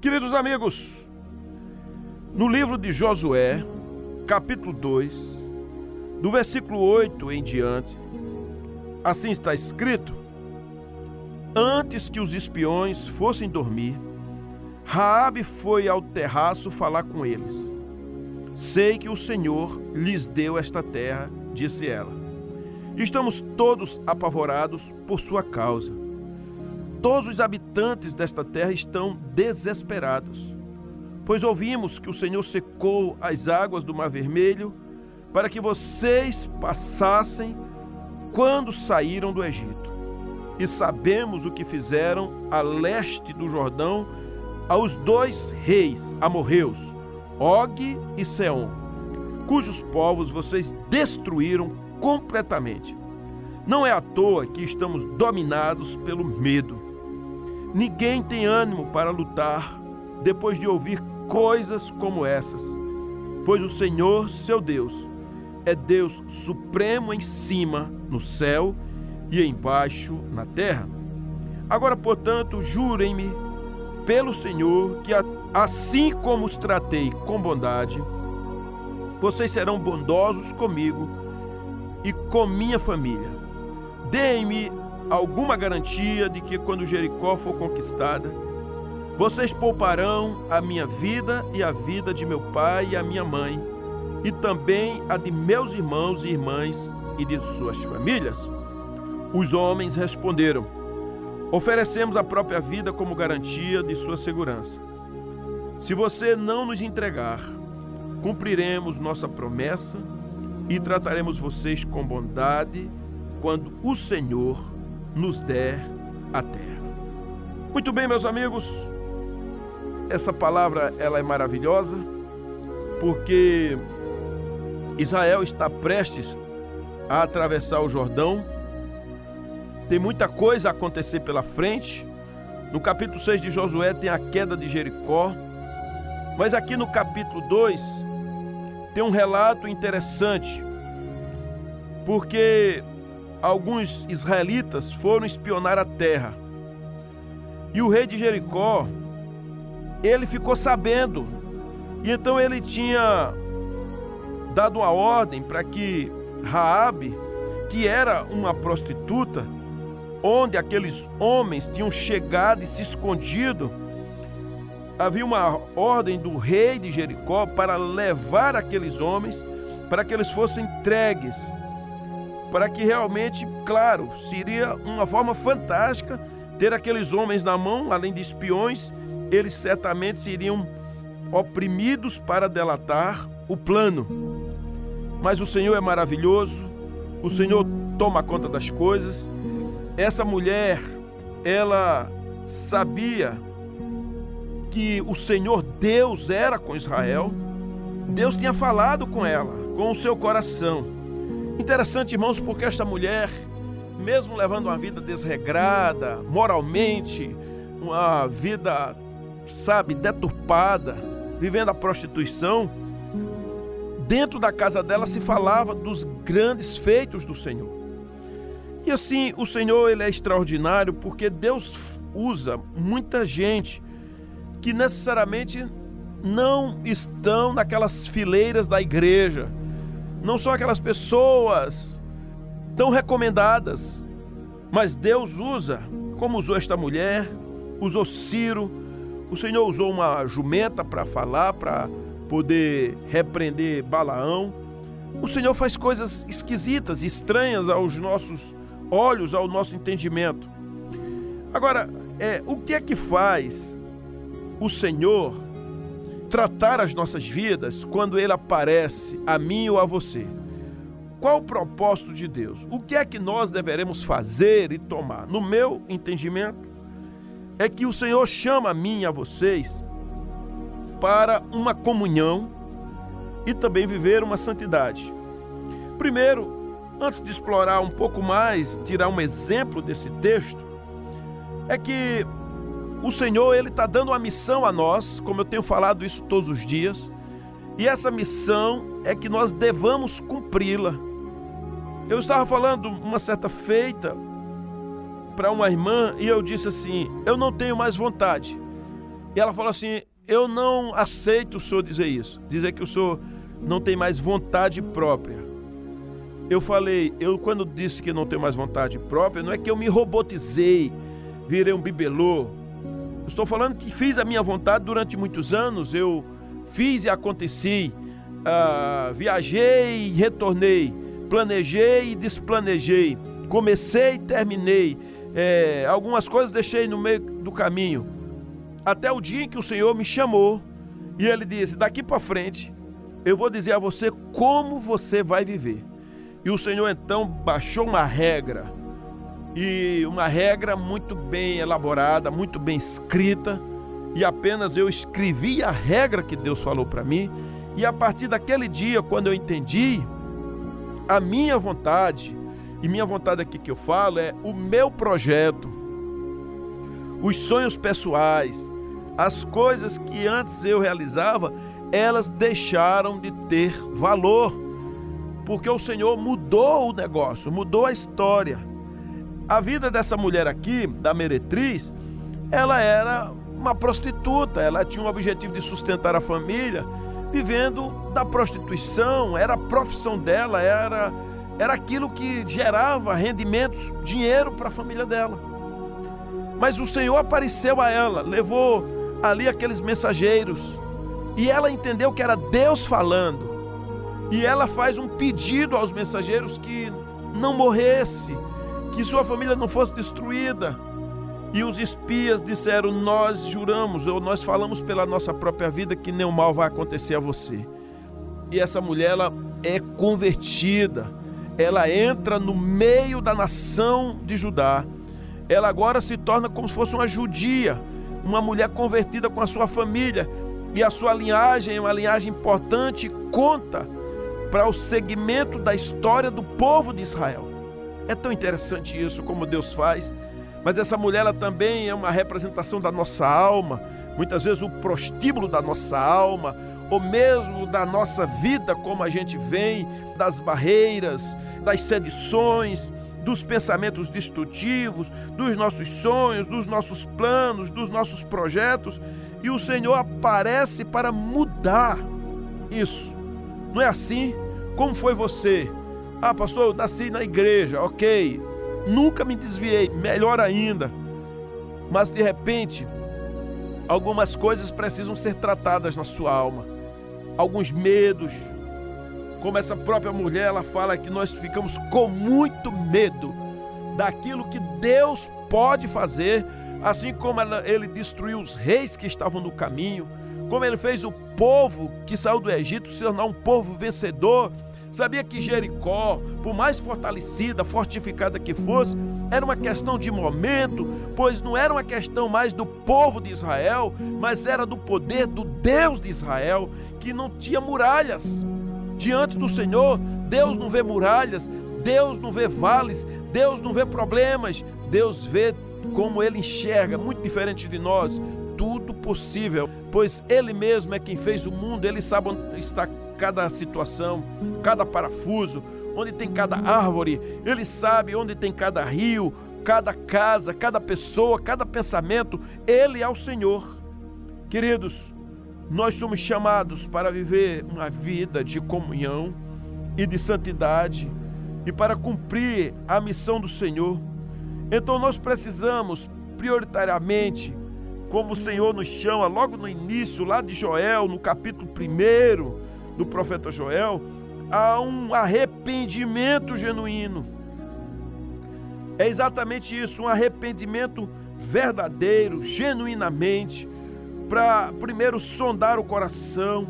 Queridos amigos, no livro de Josué, capítulo 2, do versículo 8 em diante, assim está escrito: Antes que os espiões fossem dormir, Raabe foi ao terraço falar com eles. Sei que o Senhor lhes deu esta terra, disse ela. Estamos todos apavorados por sua causa. Todos os habitantes desta terra estão desesperados, pois ouvimos que o Senhor secou as águas do Mar Vermelho para que vocês passassem quando saíram do Egito. E sabemos o que fizeram a leste do Jordão aos dois reis amorreus, Og e Seom, cujos povos vocês destruíram completamente. Não é à toa que estamos dominados pelo medo. Ninguém tem ânimo para lutar depois de ouvir coisas como essas, pois o Senhor, seu Deus, é Deus supremo em cima, no céu, e embaixo, na terra. Agora, portanto, jurem-me pelo Senhor que, assim como os tratei com bondade, vocês serão bondosos comigo e com minha família. Deem-me alguma garantia de que, quando Jericó for conquistada, vocês pouparão a minha vida e a vida de meu pai e a minha mãe e também a de meus irmãos e irmãs e de suas famílias? Os homens responderam: Oferecemos a própria vida como garantia de sua segurança. Se você não nos entregar, cumpriremos nossa promessa e trataremos vocês com bondade quando o Senhor nos der a terra. Muito bem, meus amigos, essa palavra ela é maravilhosa porque Israel está prestes a atravessar o Jordão. Tem muita coisa a acontecer pela frente. No capítulo 6 de Josué tem a queda de Jericó. Mas aqui no capítulo 2 tem um relato interessante. Porque alguns israelitas foram espionar a terra. E o rei de Jericó, ele ficou sabendo. E então ele tinha dado uma ordem para que Raabe, que era uma prostituta, onde aqueles homens tinham chegado e se escondido, havia uma ordem do rei de Jericó para levar aqueles homens para que eles fossem entregues, para que realmente, claro, seria uma forma fantástica ter aqueles homens na mão, além de espiões, eles certamente seriam oprimidos para delatar o plano. Mas o Senhor é maravilhoso, o Senhor toma conta das coisas. Essa mulher, ela sabia que o Senhor Deus era com Israel. Deus tinha falado com ela, com o seu coração. Interessante, irmãos, porque esta mulher, mesmo levando uma vida desregrada, moralmente, uma vida, sabe, deturpada, vivendo a prostituição, dentro da casa dela se falava dos grandes feitos do Senhor. E assim, o Senhor ele é extraordinário porque Deus usa muita gente que necessariamente não estão naquelas fileiras da igreja, não são aquelas pessoas tão recomendadas, mas Deus usa, como usou esta mulher, usou Ciro, o Senhor usou uma jumenta para falar, para poder repreender Balaão. O Senhor faz coisas esquisitas, estranhas aos nossos olhos, ao nosso entendimento. Agora, é, o que é que faz o Senhor tratar as nossas vidas quando Ele aparece a mim ou a você? Qual o propósito de Deus? O que é que nós deveremos fazer e tomar? No meu entendimento, é que o Senhor chama a mim e a vocês para uma comunhão e também viver uma santidade. Primeiro, antes de explorar um pouco mais, tirar um exemplo desse texto, é que o Senhor ele está dando uma missão a nós, como eu tenho falado isso todos os dias, e essa missão é que nós devamos cumpri-la. Eu estava falando uma certa feita para uma irmã e eu disse assim: eu não tenho mais vontade E ela falou assim: Eu não aceito o senhor dizer isso, dizer que o senhor não tem mais vontade própria. Eu falei, eu quando disse que não tenho mais vontade própria, não é que eu me robotizei, virei um bibelô. Estou falando que fiz a minha vontade durante muitos anos, eu fiz e aconteci, uh, viajei e retornei, planejei e desplanejei, comecei e terminei, é, algumas coisas deixei no meio do caminho, até o dia em que o Senhor me chamou e Ele disse: daqui para frente eu vou dizer a você como você vai viver. E o Senhor então baixou uma regra, e uma regra muito bem elaborada, muito bem escrita, e apenas eu escrevi a regra que Deus falou para mim, e a partir daquele dia, quando eu entendi, a minha vontade, e minha vontade aqui que eu falo é o meu projeto, os sonhos pessoais, as coisas que antes eu realizava, elas deixaram de ter valor, porque o Senhor mudou o negócio, mudou a história. A vida dessa mulher aqui, da meretriz, ela era uma prostituta, ela tinha um objetivo de sustentar a família, vivendo da prostituição, era a profissão dela, era, era aquilo que gerava rendimentos, dinheiro para a família dela. Mas o Senhor apareceu a ela, levou ali aqueles mensageiros, e ela entendeu que era Deus falando. E ela faz um pedido aos mensageiros que não morresse, que sua família não fosse destruída. E os espias disseram: Nós juramos, ou nós falamos pela nossa própria vida que nenhum mal vai acontecer a você. E essa mulher, ela é convertida, ela entra no meio da nação de Judá. Ela agora se torna como se fosse uma judia, uma mulher convertida com a sua família e a sua linhagem é uma linhagem importante, conta para o segmento da história do povo de Israel. É tão interessante isso como Deus faz. Mas essa mulher ela também é uma representação da nossa alma, muitas vezes o prostíbulo da nossa alma, ou mesmo da nossa vida como a gente vem, das barreiras, das sedições, dos pensamentos destrutivos, dos nossos sonhos, dos nossos planos, dos nossos projetos e o Senhor aparece para mudar isso. Não é assim? Como foi você? Ah, pastor, eu nasci na igreja, ok. Nunca me desviei, melhor ainda. Mas de repente, algumas coisas precisam ser tratadas na sua alma. Alguns medos. Como essa própria mulher, ela fala que nós ficamos com muito medo daquilo que Deus pode fazer Assim como ele destruiu os reis que estavam no caminho, como ele fez o povo que saiu do Egito se tornar um povo vencedor. Sabia que Jericó, por mais fortalecida, fortificada que fosse, era uma questão de momento, pois não era uma questão mais do povo de Israel, mas era do poder do Deus de Israel, que não tinha muralhas. Diante do Senhor, Deus não vê muralhas, Deus não vê vales, Deus não vê problemas, Deus vê como ele enxerga, muito diferente de nós, tudo possível, pois ele mesmo é quem fez o mundo, ele sabe onde está cada situação, cada parafuso, onde tem cada árvore, ele sabe onde tem cada rio, cada casa, cada pessoa, cada pensamento, ele é o Senhor. Queridos, nós somos chamados para viver uma vida de comunhão e de santidade e para cumprir a missão do Senhor. Então nós precisamos, prioritariamente, como o Senhor nos chama logo no início, lá de Joel, no capítulo 1 do profeta Joel, a um arrependimento genuíno. É exatamente isso, um arrependimento verdadeiro, genuinamente, para primeiro sondar o coração,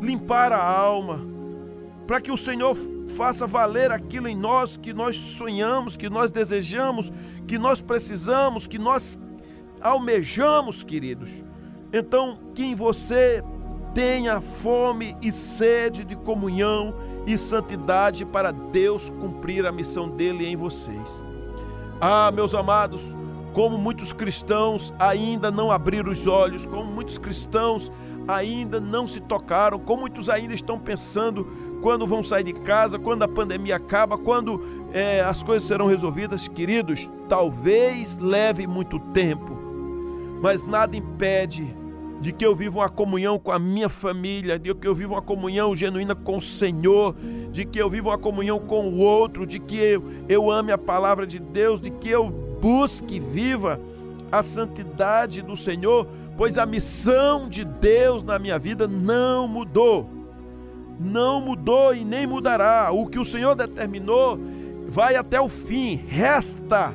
limpar a alma, para que o Senhor faça valer aquilo em nós que nós sonhamos, que nós desejamos, que nós precisamos, que nós almejamos, queridos. Então, que em você tenha fome e sede de comunhão e santidade para Deus cumprir a missão dele em vocês. Ah, meus amados, como muitos cristãos ainda não abriram os olhos, como muitos cristãos ainda não se tocaram, como muitos ainda estão pensando quando vão sair de casa, quando a pandemia acaba, quando é, as coisas serão resolvidas, queridos, talvez leve muito tempo. mas nada impede de que eu viva uma comunhão com a minha família, de que eu viva uma comunhão genuína com o Senhor, de que eu viva uma comunhão com o outro, de que eu, eu ame a palavra de Deus, de que eu busque viva a santidade do Senhor, pois a missão de Deus na minha vida não mudou. Não mudou e nem mudará. O que o Senhor determinou vai até o fim. Resta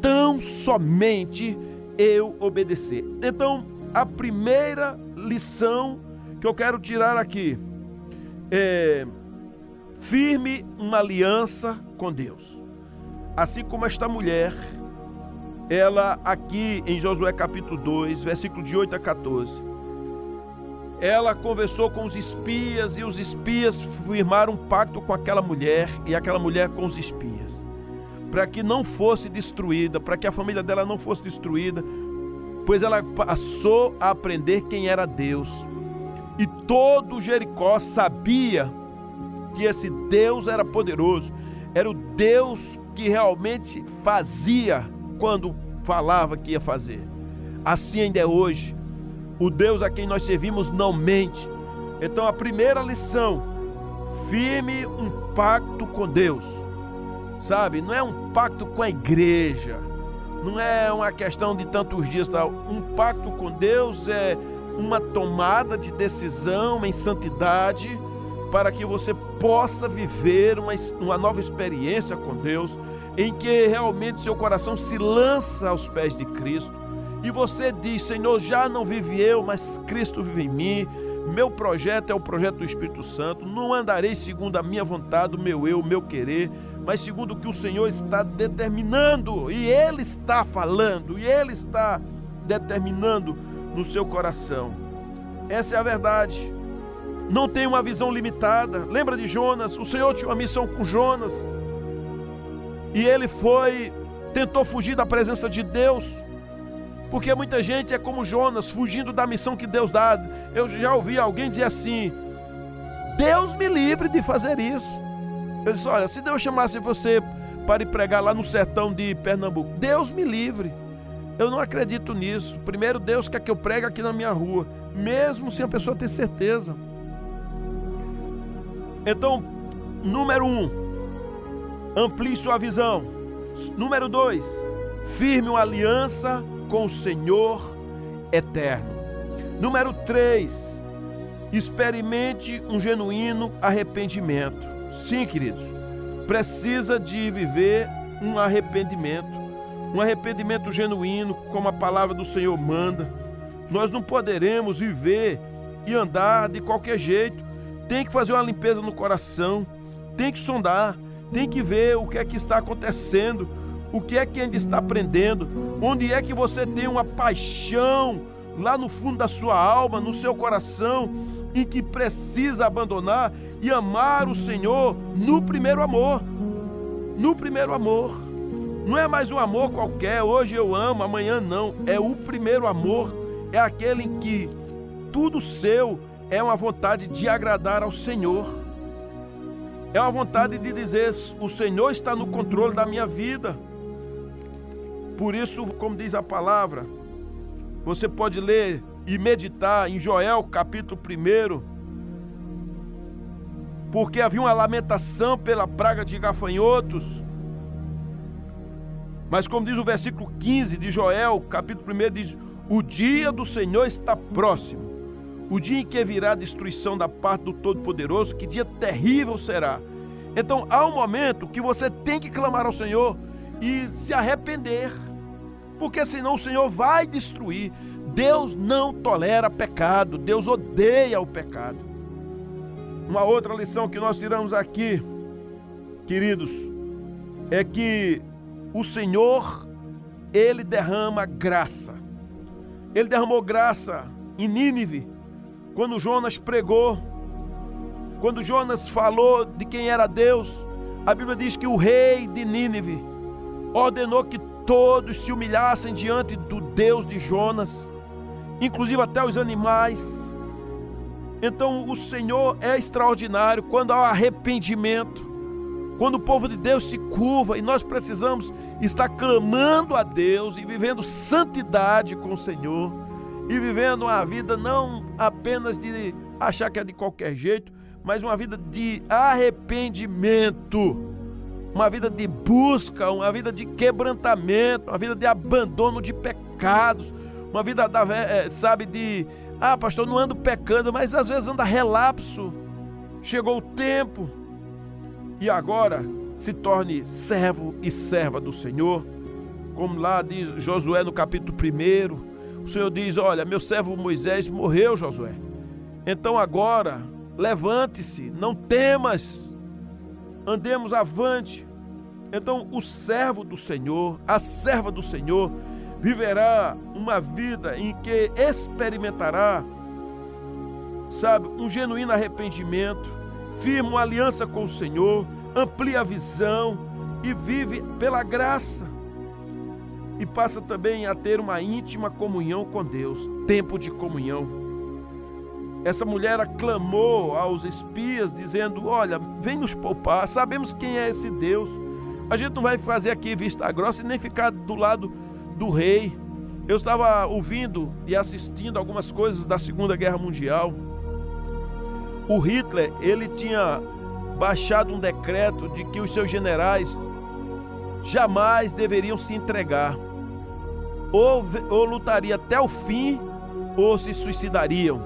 tão somente eu obedecer. Então, a primeira lição que eu quero tirar aqui é firme uma aliança com Deus. Assim como esta mulher, ela aqui em Josué capítulo 2, versículo de 8 a 14, ela conversou com os espias e os espias firmaram um pacto com aquela mulher e aquela mulher com os espias, para que não fosse destruída, para que a família dela não fosse destruída, pois ela passou a aprender quem era Deus. E todo Jericó sabia que esse Deus era poderoso, era o Deus que realmente fazia quando falava que ia fazer. Assim ainda é hoje. O Deus a quem nós servimos não mente. Então a primeira lição, firme um pacto com Deus. Sabe? Não é um pacto com a igreja não é uma questão de tantos dias, tal. Um pacto com Deus é uma tomada de decisão em santidade para que você possa viver uma, uma nova experiência com Deus, em que realmente seu coração se lança aos pés de Cristo e você diz: Senhor, já não vive eu, mas Cristo vive em mim. Meu projeto é o projeto do Espírito Santo. Não andarei segundo a minha vontade, o meu eu, o meu querer, mas segundo o que o Senhor está determinando, e Ele está falando, e Ele está determinando no seu coração. Essa é a verdade. Não tem uma visão limitada. Lembra de Jonas? O Senhor tinha uma missão com Jonas. E ele foi, tentou fugir da presença de Deus. Porque muita gente é como Jonas, fugindo da missão que Deus dá. Eu já ouvi alguém dizer assim: Deus me livre de fazer isso. Eu disse: Olha, se Deus chamasse você para ir pregar lá no sertão de Pernambuco, Deus me livre. Eu não acredito nisso. Primeiro, Deus quer que eu pregue aqui na minha rua, mesmo sem a pessoa ter certeza. Então, número um, amplie sua visão. Número dois, firme uma aliança com o Senhor eterno. Número três, experimente um genuíno arrependimento. Sim, queridos, precisa de viver um arrependimento, um arrependimento genuíno, como a palavra do Senhor manda. Nós não poderemos viver e andar de qualquer jeito. Tem que fazer uma limpeza no coração, tem que sondar, tem que ver o que é que está acontecendo, o que é que ainda está aprendendo, onde é que você tem uma paixão lá no fundo da sua alma, no seu coração, e que precisa abandonar e amar o Senhor no primeiro amor. No primeiro amor. Não é mais um amor qualquer, hoje eu amo, amanhã não. É o primeiro amor. É aquele em que tudo seu é uma vontade de agradar ao Senhor. É uma vontade de dizer: o Senhor está no controle da minha vida. Por isso, como diz a palavra, você pode ler e meditar em Joel capítulo 1, porque havia uma lamentação pela praga de gafanhotos. Mas como diz o versículo 15 de Joel, capítulo 1, diz: O dia do Senhor está próximo. O dia em que virá a destruição da parte do Todo-Poderoso, que dia terrível será. Então há um momento que você tem que clamar ao Senhor e se arrepender, porque senão o Senhor vai destruir. Deus não tolera pecado, Deus odeia o pecado. Uma outra lição que nós tiramos aqui, queridos, é que o Senhor, ele derrama graça. Ele derramou graça em Nínive, quando Jonas pregou, quando Jonas falou de quem era Deus. A Bíblia diz que o rei de Nínive ordenou que todos se humilhassem diante do Deus de Jonas, inclusive até os animais. Então o Senhor é extraordinário quando há arrependimento, quando o povo de Deus se curva e nós precisamos está clamando a Deus e vivendo santidade com o Senhor e vivendo uma vida não apenas de achar que é de qualquer jeito, mas uma vida de arrependimento, uma vida de busca, uma vida de quebrantamento, uma vida de abandono de pecados, uma vida, da, é, sabe, de, ah, pastor, não ando pecando, mas às vezes anda relapso. Chegou o tempo e agora se torne servo e serva do Senhor, como lá diz Josué no capítulo 1. O Senhor diz: Olha, meu servo Moisés morreu, Josué. Então agora, levante-se, não temas, andemos avante. Então, o servo do Senhor, a serva do Senhor, viverá uma vida em que experimentará, sabe, um genuíno arrependimento, firma uma aliança com o Senhor, amplia a visão e vive pela graça. E passa também a ter uma íntima comunhão com Deus, tempo de comunhão. Essa mulher aclamou aos espias, dizendo: Olha, vem nos poupar, sabemos quem é esse Deus. A gente não vai fazer aqui vista grossa e nem ficar do lado do rei. Eu estava ouvindo e assistindo algumas coisas da Segunda Guerra Mundial. O Hitler, ele tinha baixado um decreto de que os seus generais jamais deveriam se entregar. Ou, ou lutaria até o fim, ou se suicidariam.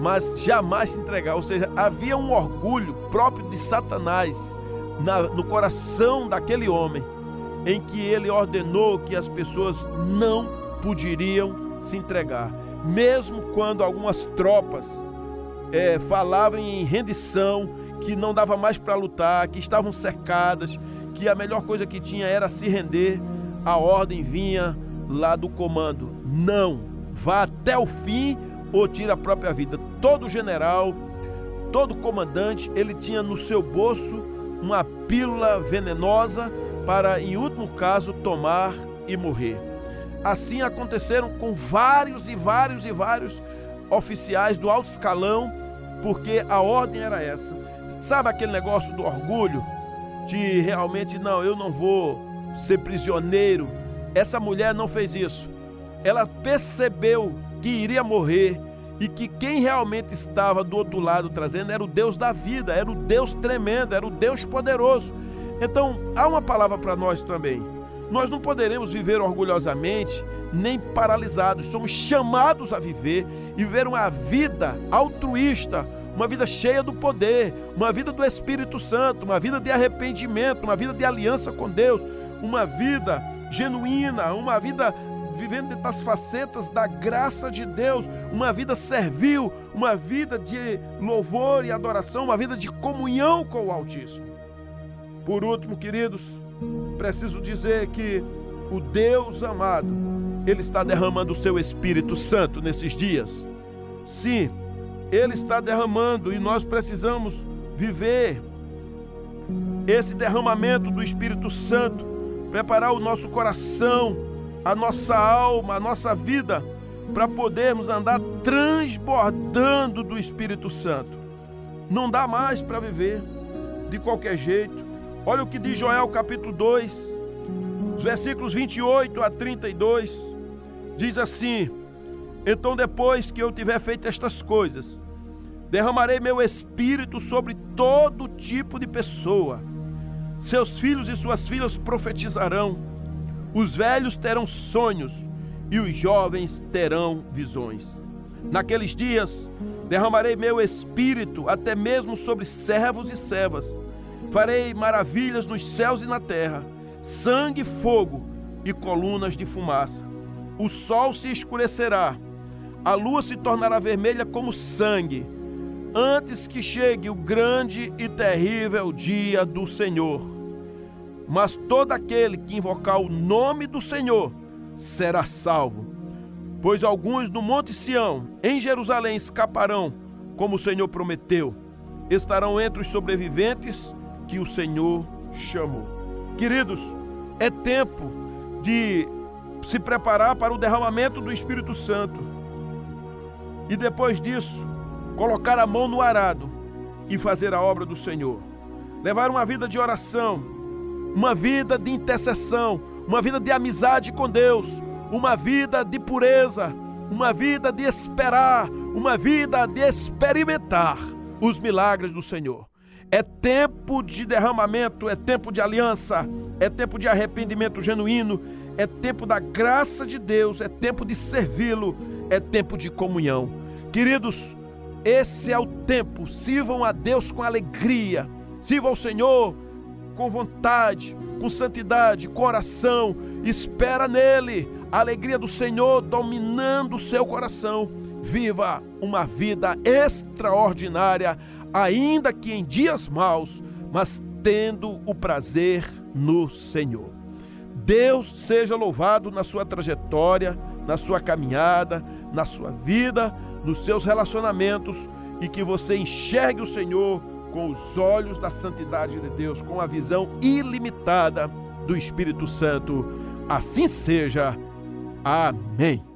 Mas jamais se entregar. Ou seja, havia um orgulho próprio de Satanás na, no coração daquele homem em que ele ordenou que as pessoas não poderiam se entregar, mesmo quando algumas tropas é, falavam em rendição, que não dava mais para lutar, que estavam cercadas, que a melhor coisa que tinha era se render, a ordem vinha lá do comando: não, vá até o fim ou tire a própria vida. Todo general, todo comandante, ele tinha no seu bolso uma pílula venenosa para, em último caso, tomar e morrer. Assim aconteceram com vários e vários e vários oficiais do alto escalão, porque a ordem era essa. Sabe aquele negócio do orgulho? De realmente, não, eu não vou ser prisioneiro. Essa mulher não fez isso. Ela percebeu que iria morrer e que quem realmente estava do outro lado trazendo era o Deus da vida, era o Deus tremendo, era o Deus poderoso. Então, há uma palavra para nós também. Nós não poderemos viver orgulhosamente nem paralisados. Somos chamados a viver e viver uma vida altruísta, uma vida cheia do poder, uma vida do Espírito Santo, uma vida de arrependimento, uma vida de aliança com Deus, uma vida genuína, uma vida vivendo das facetas da graça de Deus, uma vida servil, uma vida de louvor e adoração, uma vida de comunhão com o Altíssimo. Por último, queridos, preciso dizer que o Deus amado, Ele está derramando o seu Espírito Santo nesses dias. Sim, Ele está derramando e nós precisamos viver esse derramamento do Espírito Santo, preparar o nosso coração, a nossa alma, a nossa vida, para podermos andar transbordando do Espírito Santo. Não dá mais para viver de qualquer jeito. Olha o que diz Joel capítulo 2, versículos 28 a 32. Diz assim: Então, depois que eu tiver feito estas coisas, derramarei meu espírito sobre todo tipo de pessoa. Seus filhos e suas filhas profetizarão, os velhos terão sonhos e os jovens terão visões. Naqueles dias, derramarei meu espírito até mesmo sobre servos e servas Farei maravilhas nos céus e na terra, sangue, fogo e colunas de fumaça. O sol se escurecerá, a lua se tornará vermelha como sangue, antes que chegue o grande e terrível dia do Senhor. Mas todo aquele que invocar o nome do Senhor será salvo. Pois alguns no Monte Sião, em Jerusalém, escaparão, como o Senhor prometeu. Estarão entre os sobreviventes que o Senhor chamou. Queridos, é tempo de se preparar para o derramamento do Espírito Santo. E depois disso, colocar a mão no arado e fazer a obra do Senhor. Levar uma vida de oração, uma vida de intercessão, uma vida de amizade com Deus, uma vida de pureza, uma vida de esperar, uma vida de experimentar os milagres do Senhor. É tempo de derramamento, é tempo de aliança, é tempo de arrependimento genuíno, é tempo da graça de Deus, é tempo de servi-lo, é tempo de comunhão. Queridos, esse é o tempo. Sirvam a Deus com alegria, sirvam ao Senhor com vontade, com santidade, coração, espera nele, a alegria do Senhor dominando o seu coração. Viva uma vida extraordinária ainda que em dias maus, mas tendo o prazer no Senhor. Deus seja louvado na sua trajetória, na sua caminhada, na sua vida, nos seus relacionamentos e que você enxergue o Senhor com os olhos da santidade de Deus, com a visão ilimitada do Espírito Santo. Assim seja. Amém.